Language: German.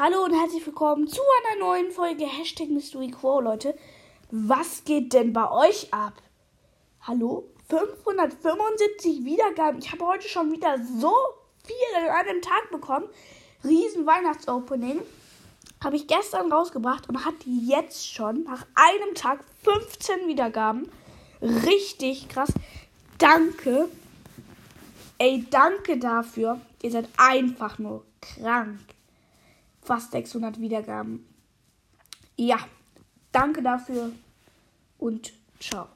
Hallo und herzlich willkommen zu einer neuen Folge Hashtag Mystery Quo, Leute. Was geht denn bei euch ab? Hallo? 575 Wiedergaben. Ich habe heute schon wieder so viel an einem Tag bekommen. Riesen Weihnachtsopening. Habe ich gestern rausgebracht und hat jetzt schon nach einem Tag 15 Wiedergaben. Richtig krass. Danke. Ey, danke dafür. Ihr seid einfach nur krank fast 600 Wiedergaben. Ja, danke dafür und ciao.